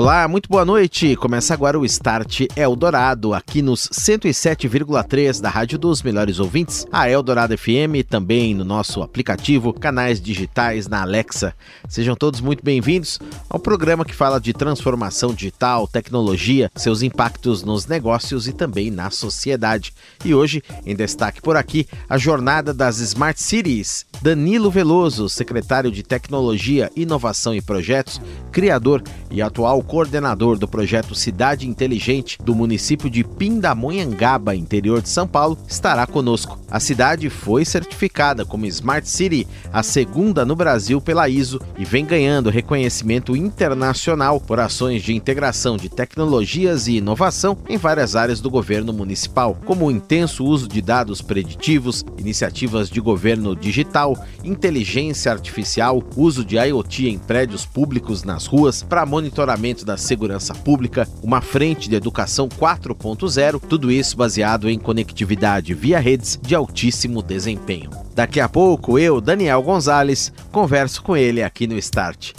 Olá, muito boa noite. Começa agora o Start Eldorado, aqui nos 107,3 da Rádio dos Melhores Ouvintes, a Eldorado FM, também no nosso aplicativo, canais digitais na Alexa. Sejam todos muito bem-vindos ao programa que fala de transformação digital, tecnologia, seus impactos nos negócios e também na sociedade. E hoje, em destaque por aqui, a jornada das Smart Cities. Danilo Veloso, secretário de Tecnologia, Inovação e Projetos, criador e atual coordenador do projeto Cidade Inteligente do município de Pindamonhangaba, interior de São Paulo, estará conosco. A cidade foi certificada como Smart City, a segunda no Brasil pela ISO, e vem ganhando reconhecimento internacional por ações de integração de tecnologias e inovação em várias áreas do governo municipal, como o intenso uso de dados preditivos, iniciativas de governo digital, inteligência artificial, uso de IoT em prédios públicos nas ruas para monitoramento da segurança pública, uma frente de educação 4.0, tudo isso baseado em conectividade via redes de altíssimo desempenho. Daqui a pouco eu, Daniel Gonzalez, converso com ele aqui no Start.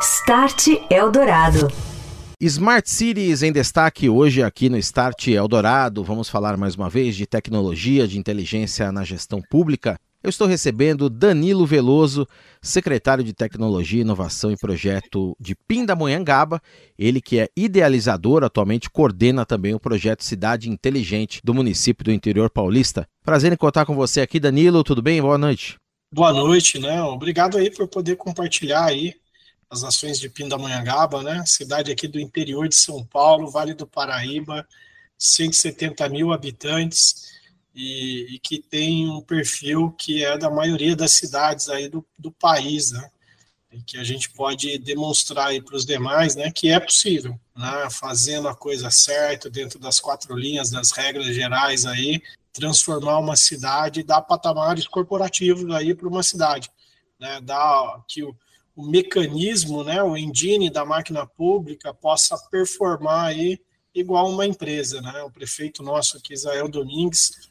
Start Eldorado. Smart Cities em destaque hoje aqui no Start Eldorado. Vamos falar mais uma vez de tecnologia, de inteligência na gestão pública. Eu estou recebendo Danilo Veloso, secretário de Tecnologia, Inovação e Projeto de Pindamonhangaba, ele que é idealizador, atualmente coordena também o projeto Cidade Inteligente do município do interior paulista. Prazer em contar com você aqui, Danilo, tudo bem? Boa noite. Boa noite, né? Obrigado aí por poder compartilhar aí as ações de Pindamonhangaba, né? Cidade aqui do interior de São Paulo, Vale do Paraíba, 170 mil habitantes, e, e, que tem um perfil que é da maioria das cidades aí do, do país, né? E que a gente pode demonstrar aí para os demais, né, que é possível, né, fazendo a coisa certa dentro das quatro linhas das regras gerais aí, transformar uma cidade dar patamares corporativos aí para uma cidade, né, dar que o, o mecanismo, né, o engine da máquina pública possa performar aí igual uma empresa, né? O prefeito nosso aqui, Israel Domingues,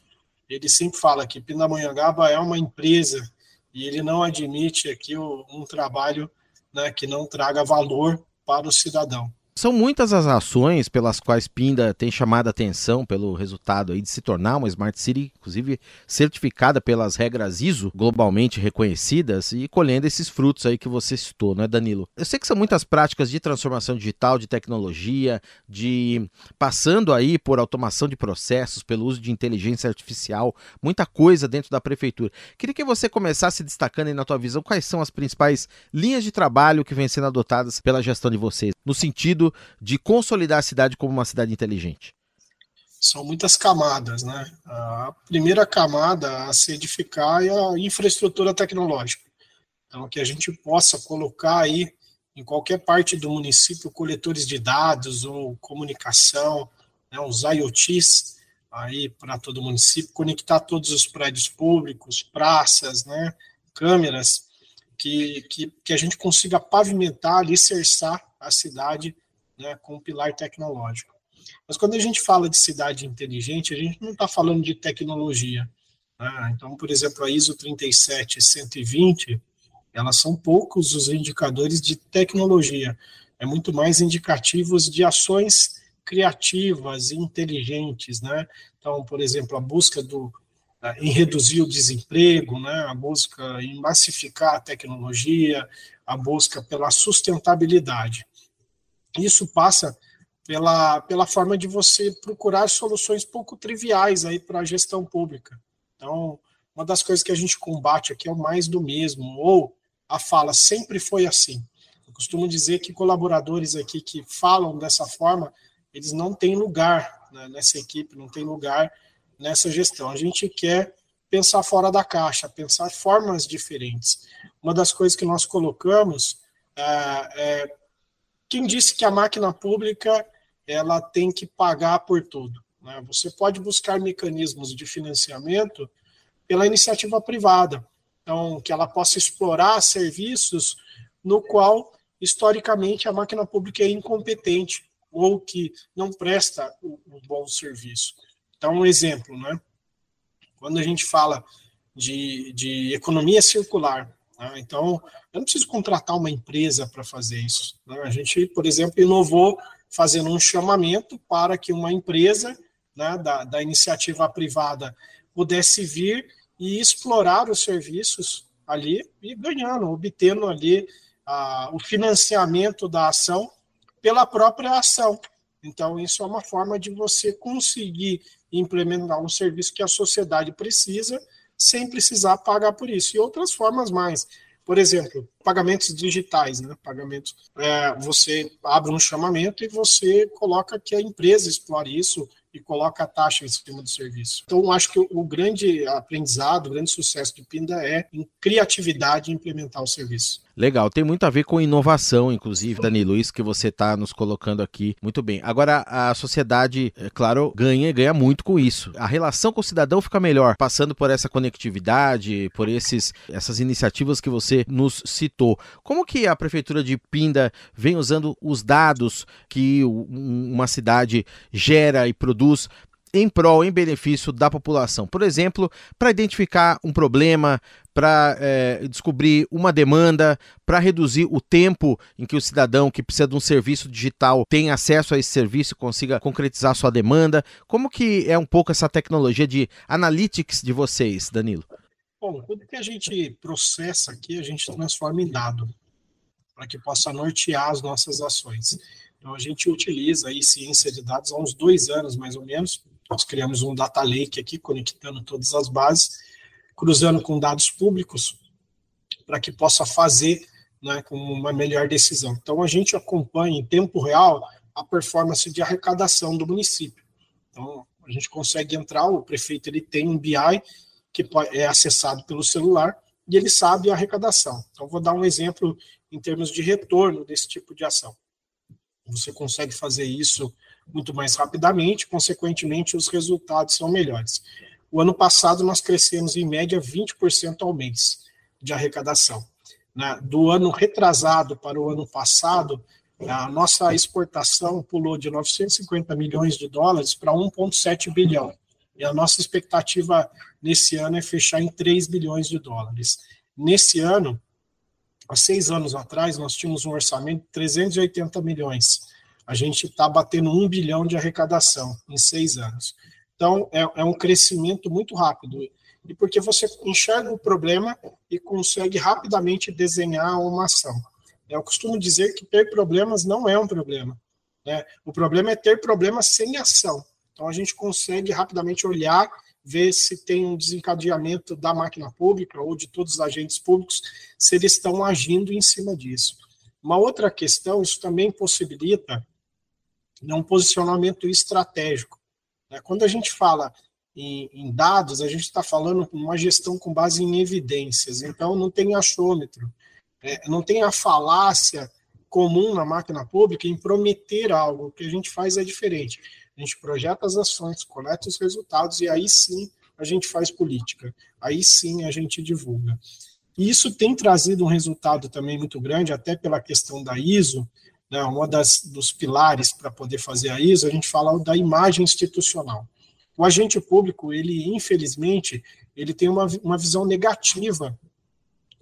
ele sempre fala que Pindamonhangaba é uma empresa e ele não admite aqui um trabalho né, que não traga valor para o cidadão. São muitas as ações pelas quais Pinda tem chamado a atenção pelo resultado aí de se tornar uma Smart City, inclusive certificada pelas regras ISO, globalmente reconhecidas, e colhendo esses frutos aí que você citou, né, Danilo? Eu sei que são muitas práticas de transformação digital, de tecnologia, de passando aí por automação de processos, pelo uso de inteligência artificial, muita coisa dentro da prefeitura. Queria que você começasse destacando aí na tua visão quais são as principais linhas de trabalho que vêm sendo adotadas pela gestão de vocês, no sentido sentido de consolidar a cidade como uma cidade inteligente? São muitas camadas, né? A primeira camada a se edificar é a infraestrutura tecnológica. Então, que a gente possa colocar aí em qualquer parte do município coletores de dados ou comunicação, né, os IoTs aí para todo o município, conectar todos os prédios públicos, praças, né, câmeras, que, que, que a gente consiga pavimentar, alicerçar a cidade né, com o pilar tecnológico. Mas quando a gente fala de cidade inteligente, a gente não está falando de tecnologia. Né? Então, por exemplo, a ISO 37120, elas são poucos os indicadores de tecnologia, é muito mais indicativos de ações criativas e inteligentes, né? Então, por exemplo, a busca do, em reduzir o desemprego, né? a busca em massificar a tecnologia, a busca pela sustentabilidade. Isso passa pela, pela forma de você procurar soluções pouco triviais aí para a gestão pública. Então, uma das coisas que a gente combate aqui é o mais do mesmo, ou a fala sempre foi assim. Eu costumo dizer que colaboradores aqui que falam dessa forma, eles não têm lugar né, nessa equipe, não tem lugar nessa gestão. A gente quer pensar fora da caixa, pensar formas diferentes. Uma das coisas que nós colocamos é, é quem disse que a máquina pública ela tem que pagar por tudo. Né? Você pode buscar mecanismos de financiamento pela iniciativa privada, então que ela possa explorar serviços no qual historicamente a máquina pública é incompetente ou que não presta o bom serviço. Então, um exemplo, né? Quando a gente fala de, de economia circular, né? então eu não preciso contratar uma empresa para fazer isso. Né? A gente, por exemplo, inovou fazendo um chamamento para que uma empresa né, da, da iniciativa privada pudesse vir e explorar os serviços ali e ganhando, obtendo ali ah, o financiamento da ação pela própria ação. Então, isso é uma forma de você conseguir implementar um serviço que a sociedade precisa sem precisar pagar por isso. E outras formas mais. Por exemplo, pagamentos digitais, né? Pagamentos. É, você abre um chamamento e você coloca que a empresa explore isso e coloca a taxa em cima do serviço. Então, acho que o, grande aprendizado, o grande sucesso de Pinda é em criatividade e implementar o serviço. Legal, tem muito a ver com inovação, inclusive, Danilo, isso que você está nos colocando aqui. Muito bem. Agora, a sociedade, é claro, ganha e ganha muito com isso. A relação com o cidadão fica melhor, passando por essa conectividade, por esses, essas iniciativas que você nos citou. Como que a Prefeitura de Pinda vem usando os dados que uma cidade gera e produz em prol, em benefício da população. Por exemplo, para identificar um problema, para é, descobrir uma demanda, para reduzir o tempo em que o cidadão que precisa de um serviço digital tem acesso a esse serviço e consiga concretizar sua demanda. Como que é um pouco essa tecnologia de analytics de vocês, Danilo? Bom, tudo que a gente processa aqui, a gente transforma em dado, para que possa nortear as nossas ações. Então, a gente utiliza aí ciência de dados há uns dois anos, mais ou menos, nós criamos um data lake aqui, conectando todas as bases, cruzando com dados públicos, para que possa fazer né, com uma melhor decisão. Então, a gente acompanha em tempo real a performance de arrecadação do município. Então, a gente consegue entrar, o prefeito ele tem um BI que é acessado pelo celular e ele sabe a arrecadação. Então, vou dar um exemplo em termos de retorno desse tipo de ação. Você consegue fazer isso muito mais rapidamente, consequentemente, os resultados são melhores. O ano passado, nós crescemos em média 20% ao mês de arrecadação. Né? Do ano retrasado para o ano passado, a nossa exportação pulou de 950 milhões de dólares para 1,7 bilhão. E a nossa expectativa nesse ano é fechar em 3 bilhões de dólares. Nesse ano, há seis anos atrás, nós tínhamos um orçamento de 380 milhões a gente está batendo um bilhão de arrecadação em seis anos. Então, é, é, um crescimento muito rápido. E porque você enxerga o problema e consegue rapidamente desenhar uma ação. Eu costumo dizer que ter problemas não é um problema. Né? O problema é ter problemas sem ação. Então, a gente consegue rapidamente olhar, ver se tem um desencadeamento da máquina pública ou de todos os agentes públicos, se eles estão agindo em cima disso. Uma outra questão, isso também possibilita um posicionamento estratégico. Né? Quando a gente fala em, dados, a gente está falando uma gestão com base em evidências, então não tem achômetro, é, não tem a falácia comum na máquina pública em prometer algo, o que a gente faz é diferente. A gente projeta as ações, coleta os resultados e aí sim a gente faz política, aí sim a gente divulga. E isso tem trazido um resultado também muito grande, até pela questão da ISO, né, uma das dos pilares para poder fazer a ISO, a gente fala da imagem institucional. O agente público, ele infelizmente, ele tem uma, uma visão negativa,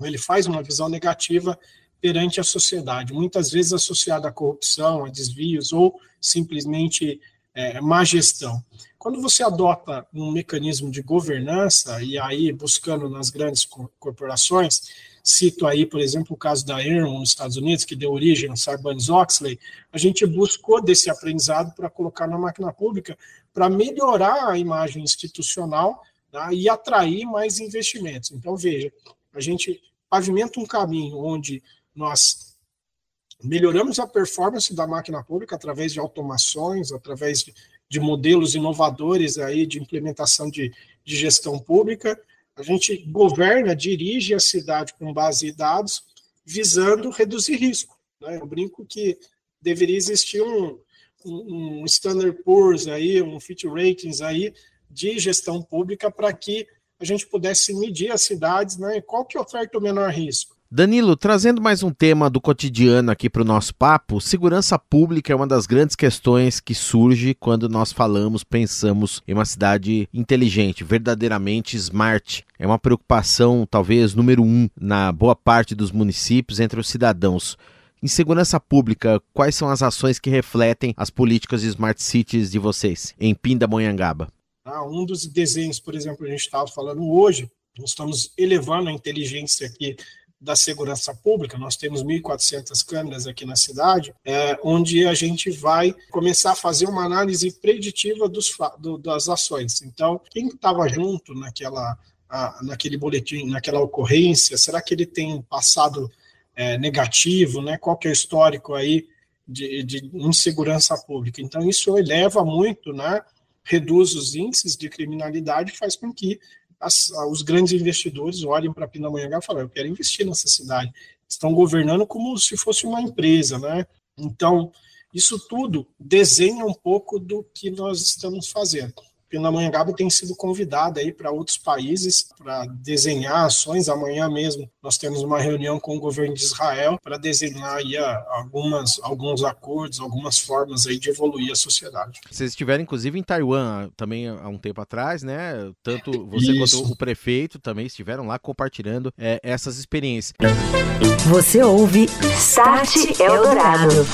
ele faz uma visão negativa perante a sociedade, muitas vezes associada à corrupção, a desvios ou simplesmente é, má gestão. Quando você adota um mecanismo de governança, e aí buscando nas grandes corporações, Cito aí, por exemplo, o caso da Enron nos Estados Unidos, que deu origem ao Sarbanes-Oxley. A gente buscou desse aprendizado para colocar na máquina pública, para melhorar a imagem institucional tá? e atrair mais investimentos. Então, veja, a gente pavimenta um caminho onde nós melhoramos a performance da máquina pública através de automações, através de, de modelos inovadores aí de implementação de, de gestão pública. A gente governa, dirige a cidade com base em dados, visando reduzir risco. Né? Eu brinco que deveria existir um, um, um Standard Poor's aí, um Fit Ratings aí de gestão pública para que a gente pudesse medir as cidades, né? Qual que oferta o menor risco? Danilo, trazendo mais um tema do cotidiano aqui para o nosso papo, segurança pública é uma das grandes questões que surge quando nós falamos, pensamos em uma cidade inteligente, verdadeiramente smart. É uma preocupação, talvez, número um na boa parte dos municípios entre os cidadãos. Em segurança pública, quais são as ações que refletem as políticas de smart cities de vocês em Pindamonhangaba? Ah, um dos desenhos, por exemplo, a gente estava falando hoje, nós estamos elevando a inteligência aqui da segurança pública, nós temos 1.400 câmeras aqui na cidade, é, onde a gente vai começar a fazer uma análise preditiva dos, do, das ações. Então, quem estava junto naquela, a, naquele boletim, naquela ocorrência, será que ele tem um passado é, negativo, né? qual que é o histórico aí de, de insegurança pública? Então, isso eleva muito, né? reduz os índices de criminalidade faz com que as, os grandes investidores olhem para Pindamonhangaba e falem, eu quero investir nessa cidade. Estão governando como se fosse uma empresa, né? Então, isso tudo desenha um pouco do que nós estamos fazendo. Pindamonhangaba tem sido convidada aí para outros países para desenhar ações. Amanhã mesmo nós temos uma reunião com o governo de Israel para desenhar aí algumas, alguns acordos, algumas formas aí de evoluir a sociedade. Vocês estiveram inclusive em Taiwan também há um tempo atrás, né? Tanto você Isso. quanto o prefeito também estiveram lá compartilhando é, essas experiências. Você ouve Start Eldorado.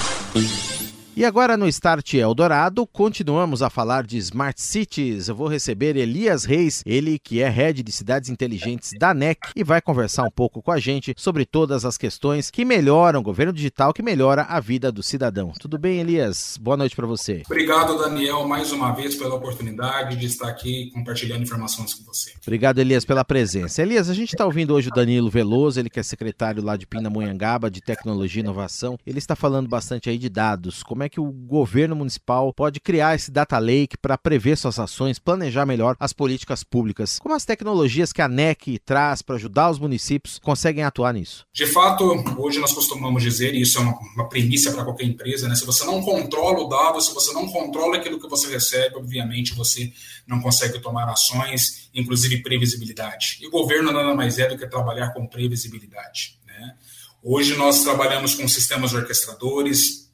E agora no Start Eldorado, continuamos a falar de Smart Cities. Eu vou receber Elias Reis, ele que é head de cidades inteligentes da NEC e vai conversar um pouco com a gente sobre todas as questões que melhoram o governo digital, que melhora a vida do cidadão. Tudo bem, Elias? Boa noite para você. Obrigado, Daniel, mais uma vez pela oportunidade de estar aqui compartilhando informações com você. Obrigado, Elias, pela presença. Elias, a gente está ouvindo hoje o Danilo Veloso, ele que é secretário lá de Pindamonhangaba de Tecnologia e Inovação. Ele está falando bastante aí de dados. Como é é que o governo municipal pode criar esse data lake para prever suas ações, planejar melhor as políticas públicas? Como as tecnologias que a NEC traz para ajudar os municípios conseguem atuar nisso? De fato, hoje nós costumamos dizer, e isso é uma, uma premissa para qualquer empresa, né? se você não controla o dado, se você não controla aquilo que você recebe, obviamente você não consegue tomar ações, inclusive previsibilidade. E o governo nada mais é do que trabalhar com previsibilidade. Né? Hoje nós trabalhamos com sistemas orquestradores,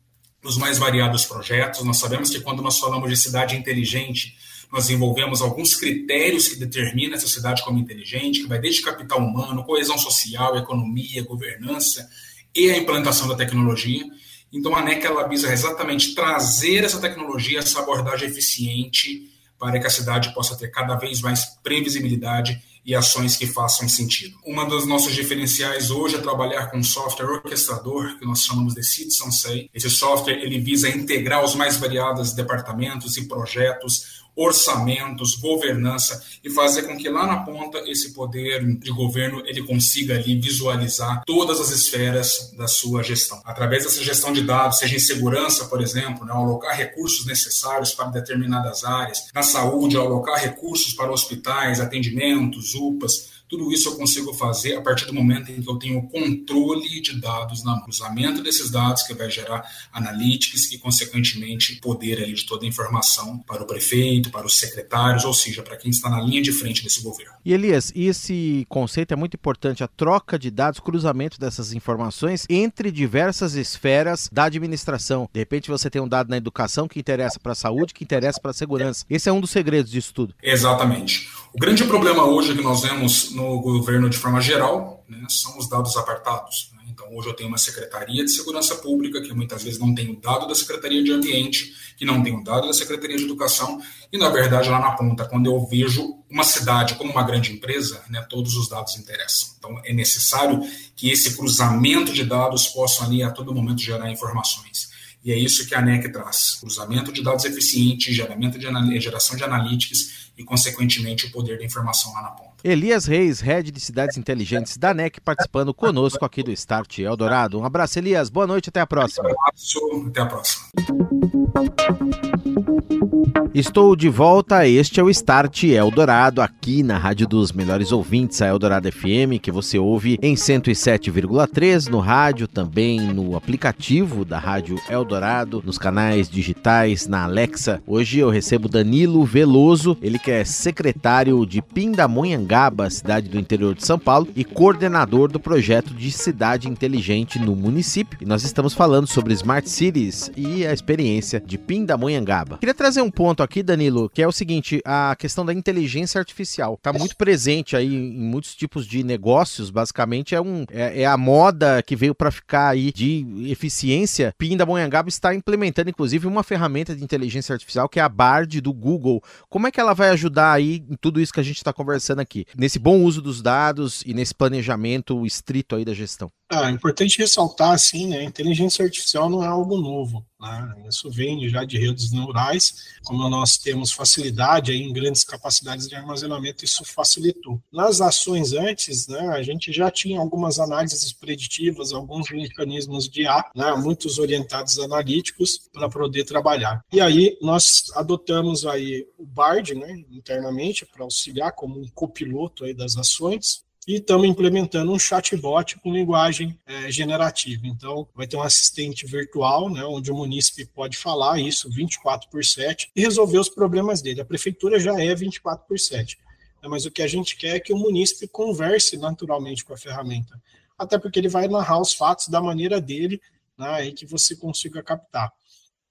nos mais variados projetos. Nós sabemos que quando nós falamos de cidade inteligente, nós envolvemos alguns critérios que determinam essa cidade como inteligente, que vai desde capital humano, coesão social, economia, governança e a implantação da tecnologia. Então, a NEC ela visa exatamente trazer essa tecnologia, essa abordagem eficiente para que a cidade possa ter cada vez mais previsibilidade e ações que façam sentido. Uma dos nossos diferenciais hoje é trabalhar com um software orquestrador, que nós chamamos de Citizen Say. Esse software ele visa integrar os mais variados departamentos e projetos orçamentos, governança e fazer com que lá na ponta esse poder de governo ele consiga ali visualizar todas as esferas da sua gestão. Através dessa gestão de dados, seja em segurança, por exemplo, né, alocar recursos necessários para determinadas áreas, na saúde, alocar recursos para hospitais, atendimentos, UPAs, tudo isso eu consigo fazer a partir do momento em que eu tenho controle de dados no cruzamento desses dados, que vai gerar analytics e, consequentemente, poder ali de toda a informação para o prefeito, para os secretários, ou seja, para quem está na linha de frente desse governo. E Elias, esse conceito é muito importante, a troca de dados, cruzamento dessas informações entre diversas esferas da administração. De repente você tem um dado na educação que interessa para a saúde, que interessa para a segurança. Esse é um dos segredos disso tudo. Exatamente. O grande problema hoje que nós vemos no governo de forma geral né, são os dados apartados. Né? Então, hoje eu tenho uma Secretaria de Segurança Pública, que muitas vezes não tem o dado da Secretaria de Ambiente, que não tem o dado da Secretaria de Educação, e, na verdade, lá na ponta, quando eu vejo uma cidade como uma grande empresa, né, todos os dados interessam. Então, é necessário que esse cruzamento de dados possa ali, a todo momento, gerar informações. E é isso que a ANEC traz: cruzamento de dados eficiente, geramento de geração de analytics e, consequentemente, o poder da informação lá na ponta. Elias Reis, head de cidades inteligentes da NEC, participando conosco aqui do Start Eldorado. Um abraço, Elias. Boa noite, até a próxima. Um abraço, até a próxima. Estou de volta, este é o Start Eldorado, aqui na Rádio dos Melhores Ouvintes, a Eldorado FM, que você ouve em 107,3 no rádio, também no aplicativo da Rádio Eldorado, nos canais digitais, na Alexa. Hoje eu recebo Danilo Veloso, ele que é secretário de Pindamonhangaba, cidade do interior de São Paulo, e coordenador do projeto de cidade inteligente no município. E nós estamos falando sobre Smart Cities e a experiência de Pindamonhangaba. Queria trazer um ponto aqui, Danilo, que é o seguinte: a questão da inteligência artificial está muito presente aí em muitos tipos de negócios. Basicamente, é, um, é, é a moda que veio para ficar aí de eficiência. Pindamonhangaba está implementando, inclusive, uma ferramenta de inteligência artificial que é a Bard do Google. Como é que ela vai ajudar aí em tudo isso que a gente está conversando aqui? Nesse bom uso dos dados e nesse planejamento estrito aí da gestão? Ah, é importante ressaltar, assim, né, inteligência artificial não é algo novo, né, isso vem já de redes neurais, como nós temos facilidade aí em grandes capacidades de armazenamento, isso facilitou. Nas ações antes, né, a gente já tinha algumas análises preditivas, alguns mecanismos de A, né, muitos orientados analíticos para poder trabalhar. E aí nós adotamos aí o BARD, né, internamente, para auxiliar como um copiloto aí das ações, e estamos implementando um chatbot com linguagem é, generativa. Então, vai ter um assistente virtual, né, onde o munícipe pode falar isso 24 por 7 e resolver os problemas dele. A prefeitura já é 24 por 7, né, mas o que a gente quer é que o munícipe converse naturalmente com a ferramenta, até porque ele vai narrar os fatos da maneira dele né, e que você consiga captar.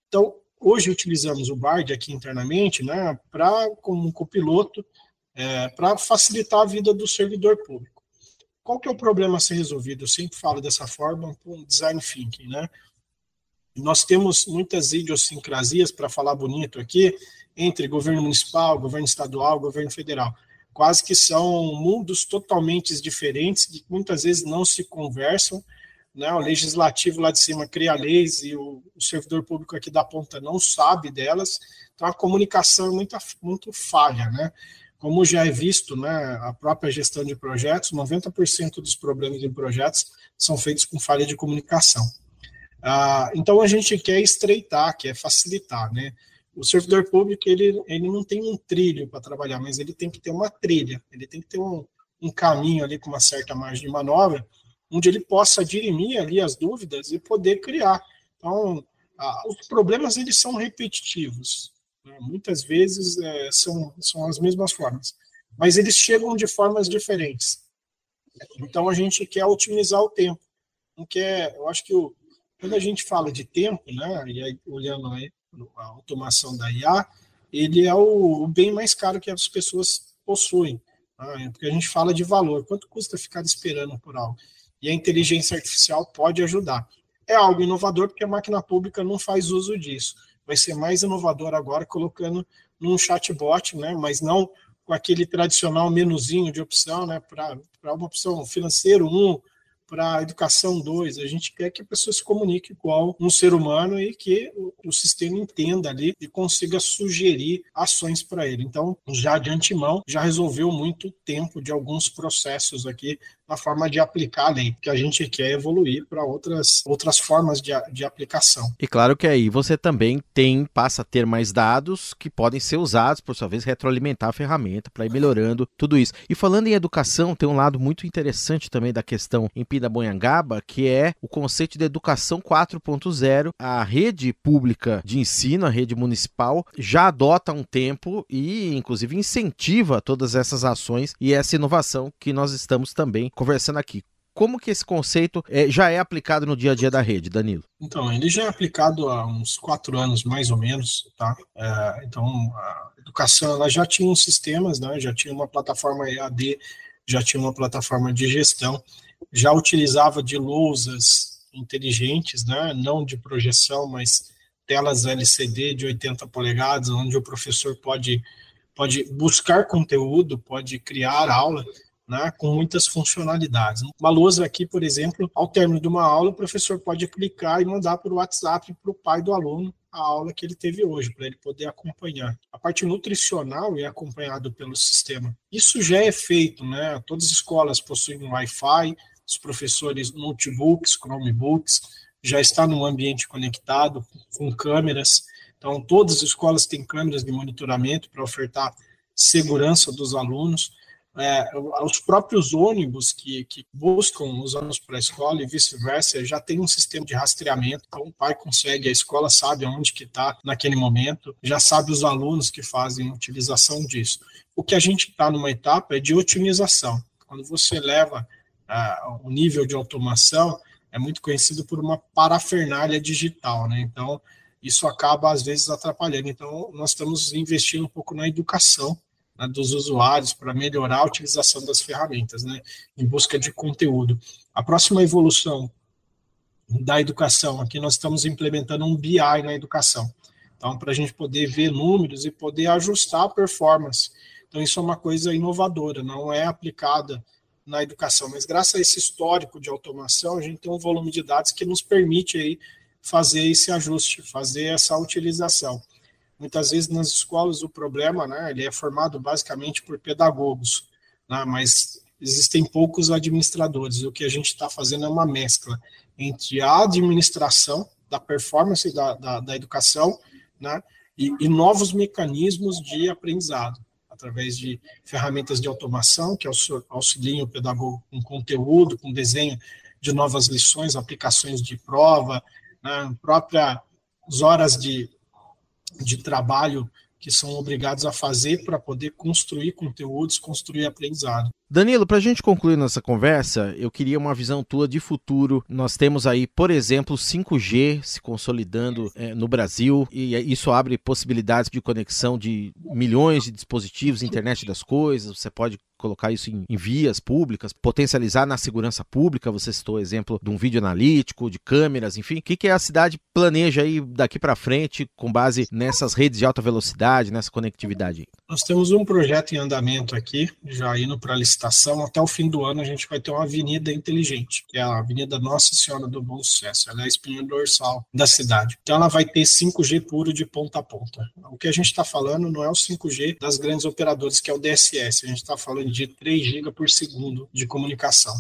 Então, hoje utilizamos o Bard aqui internamente né, para como um copiloto é, para facilitar a vida do servidor público. Qual que é o problema a ser resolvido? Eu sempre falo dessa forma com design thinking, né? Nós temos muitas idiosincrasias, para falar bonito aqui, entre governo municipal, governo estadual, governo federal. Quase que são mundos totalmente diferentes, que muitas vezes não se conversam. Né? O legislativo lá de cima cria leis e o, o servidor público aqui da ponta não sabe delas. Então a comunicação é muito, muito falha. Né? Como já é visto, né, a própria gestão de projetos, 90% dos problemas em projetos são feitos com falha de comunicação. Ah, então a gente quer estreitar, quer facilitar, né? O servidor público ele, ele não tem um trilho para trabalhar, mas ele tem que ter uma trilha, ele tem que ter um, um caminho ali com uma certa margem de manobra, onde ele possa dirimir ali as dúvidas e poder criar. Então, ah, os problemas eles são repetitivos? Muitas vezes é, são, são as mesmas formas, mas eles chegam de formas diferentes. Então a gente quer otimizar o tempo. Não quer, eu acho que o, quando a gente fala de tempo, né, e aí, olhando aí a automação da IA, ele é o, o bem mais caro que as pessoas possuem. Né? Porque a gente fala de valor, quanto custa ficar esperando por algo? E a inteligência artificial pode ajudar. É algo inovador porque a máquina pública não faz uso disso vai ser mais inovador agora, colocando num chatbot, né, mas não com aquele tradicional menuzinho de opção, né, para uma opção financeiro 1, para a educação 2. A gente quer que a pessoa se comunique igual um ser humano e que o, o sistema entenda ali e consiga sugerir ações para ele. Então, já de antemão, já resolveu muito tempo de alguns processos aqui na forma de aplicar a lei, que a gente quer evoluir para outras, outras formas de, de aplicação. E claro que aí você também tem, passa a ter mais dados que podem ser usados, por sua vez, retroalimentar a ferramenta para ir melhorando tudo isso. E falando em educação, tem um lado muito interessante também da questão em Pindamonhangaba, que é o conceito de educação 4.0. A rede pública de ensino, a rede municipal, já adota há um tempo e, inclusive, incentiva todas essas ações e essa inovação que nós estamos também conversando aqui. Como que esse conceito é, já é aplicado no dia a dia da rede, Danilo? Então, ele já é aplicado há uns quatro anos, mais ou menos, tá? É, então, a educação, ela já tinha uns sistemas, né? Já tinha uma plataforma EAD, já tinha uma plataforma de gestão, já utilizava de lousas inteligentes, né? Não de projeção, mas telas LCD de 80 polegadas, onde o professor pode, pode buscar conteúdo, pode criar aula, né, com muitas funcionalidades. Uma lousa aqui, por exemplo, ao término de uma aula, o professor pode clicar e mandar por WhatsApp para o pai do aluno a aula que ele teve hoje, para ele poder acompanhar. A parte nutricional é acompanhado pelo sistema. Isso já é feito, né? Todas as escolas possuem Wi-Fi, os professores notebooks, Chromebooks, já está no ambiente conectado com câmeras. Então, todas as escolas têm câmeras de monitoramento para ofertar segurança dos alunos é, os próprios ônibus que, que buscam os alunos para a escola e vice-versa já tem um sistema de rastreamento, então o pai consegue, a escola sabe aonde que está naquele momento, já sabe os alunos que fazem utilização disso. O que a gente está numa etapa é de otimização. Quando você leva uh, o nível de automação, é muito conhecido por uma parafernália digital, né? Então, isso acaba às vezes atrapalhando. Então, nós estamos investindo um pouco na educação né, dos usuários para melhorar a utilização das ferramentas, né, em busca de conteúdo. A próxima evolução da educação, aqui nós estamos implementando um BI na educação. Então, para a gente poder ver números e poder ajustar a performance. Então, isso é uma coisa inovadora, não é aplicada na educação, mas graças a esse histórico de automação, a gente tem um volume de dados que nos permite aí fazer esse ajuste, fazer essa utilização. Muitas vezes nas escolas o problema, né, ele é formado basicamente por pedagogos, né, mas existem poucos administradores. O que a gente está fazendo é uma mescla entre a administração da performance da, da, da educação né, e, e novos mecanismos de aprendizado através de ferramentas de automação que auxiliam o pedagogo com conteúdo, com desenho de novas lições, aplicações de prova, né, próprias horas de de trabalho que são obrigados a fazer para poder construir conteúdos, construir aprendizado. Danilo, para a gente concluir nossa conversa, eu queria uma visão tua de futuro. Nós temos aí, por exemplo, 5G se consolidando é, no Brasil e isso abre possibilidades de conexão de milhões de dispositivos, internet das coisas. Você pode colocar isso em, em, vias públicas, potencializar na segurança pública. Você citou o exemplo de um vídeo analítico, de câmeras, enfim. O que, que a cidade planeja aí daqui para frente com base nessas redes de alta velocidade, nessa conectividade? Nós temos um projeto em andamento aqui, já indo para licitação. Até o fim do ano a gente vai ter uma avenida inteligente, que é a Avenida Nossa Senhora do Bom Sucesso. Ela é a espinha dorsal da cidade. Então ela vai ter 5G puro de ponta a ponta. O que a gente está falando não é o 5G das grandes operadoras, que é o DSS. A gente está falando de 3 GB por segundo de comunicação.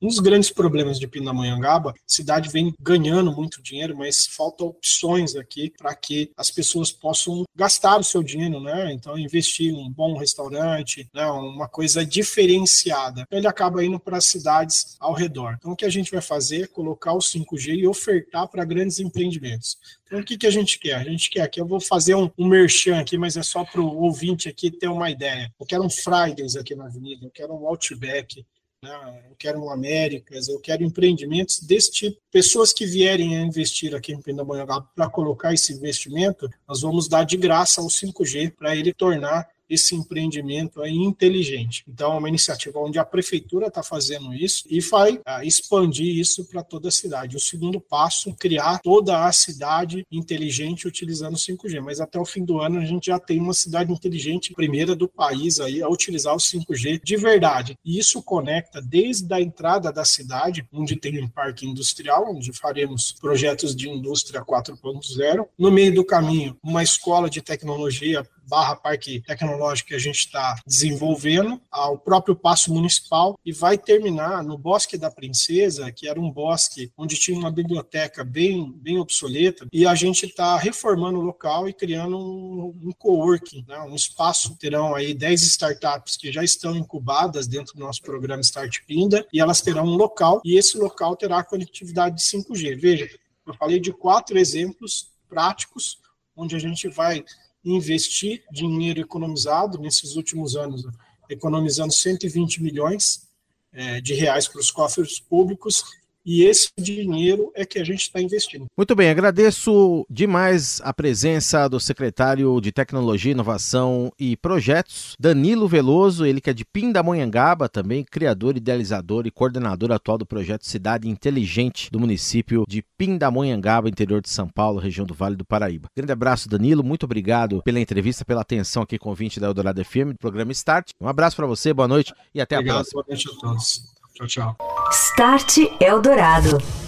Um dos grandes problemas de Pindamonhangaba, a cidade vem ganhando muito dinheiro, mas falta opções aqui para que as pessoas possam gastar o seu dinheiro, né? Então, investir em um bom restaurante, né? uma coisa diferenciada. Então, ele acaba indo para as cidades ao redor. Então, o que a gente vai fazer é colocar o 5G e ofertar para grandes empreendimentos. Então, o que, que a gente quer? A gente quer que eu vou fazer um, um merchan aqui, mas é só para o ouvinte aqui ter uma ideia. Eu quero um Fridays aqui na avenida, eu quero um Outback, né? eu quero um Américas, eu quero empreendimentos desse tipo. Pessoas que vierem a investir aqui em Pindamonhangaba para colocar esse investimento, nós vamos dar de graça o 5G para ele tornar esse empreendimento é inteligente. Então, é uma iniciativa onde a prefeitura está fazendo isso e vai ah, expandir isso para toda a cidade. O segundo passo, criar toda a cidade inteligente utilizando 5G. Mas até o fim do ano a gente já tem uma cidade inteligente, primeira do país aí a utilizar o 5G de verdade. E isso conecta desde a entrada da cidade, onde tem um parque industrial, onde faremos projetos de indústria 4.0. No meio do caminho, uma escola de tecnologia barra parque tecnológico que a gente está desenvolvendo, ao próprio Passo Municipal, e vai terminar no Bosque da Princesa, que era um bosque onde tinha uma biblioteca bem, bem obsoleta, e a gente está reformando o local e criando um, um coworking, né, um espaço. Terão aí 10 startups que já estão incubadas dentro do nosso programa Start Pinda, e elas terão um local, e esse local terá conectividade de 5G. Veja, eu falei de quatro exemplos práticos, onde a gente vai investir dinheiro economizado nesses últimos anos, economizando 120 milhões é, de reais para os cofres públicos e esse dinheiro é que a gente está investindo. Muito bem, agradeço demais a presença do secretário de Tecnologia, Inovação e Projetos, Danilo Veloso, ele que é de Pindamonhangaba, também criador, idealizador e coordenador atual do projeto Cidade Inteligente do município de Pindamonhangaba, interior de São Paulo, região do Vale do Paraíba. Grande abraço, Danilo, muito obrigado pela entrevista, pela atenção aqui com o 20 da Eldorado FM, do programa Start. Um abraço para você, boa noite e até Obrigado, a próxima. Boa noite a todos. Tchau, tchau. Start Eldorado.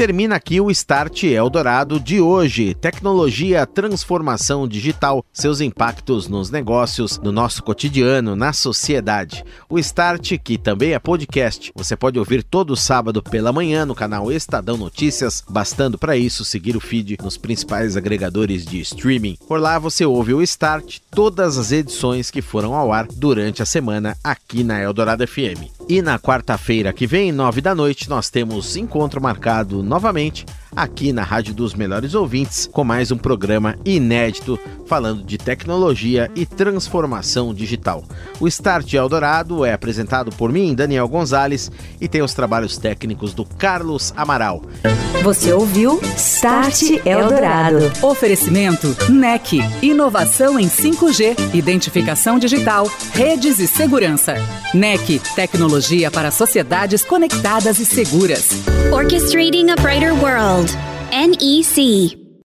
Termina aqui o Start Eldorado de hoje. Tecnologia, transformação digital, seus impactos nos negócios, no nosso cotidiano, na sociedade. O Start, que também é podcast, você pode ouvir todo sábado pela manhã no canal Estadão Notícias, bastando para isso seguir o feed nos principais agregadores de streaming. Por lá você ouve o Start, todas as edições que foram ao ar durante a semana aqui na Eldorado FM. E na quarta-feira que vem, nove da noite, nós temos encontro marcado novamente aqui na Rádio dos Melhores Ouvintes com mais um programa inédito falando de tecnologia e transformação digital. O Start Eldorado é apresentado por mim, Daniel Gonzalez, e tem os trabalhos técnicos do Carlos Amaral. Você ouviu Start Eldorado. Oferecimento NEC, inovação em 5G, identificação digital, redes e segurança. NEC, tecnologia para sociedades conectadas e seguras. Orchestrating a brighter world. NEC.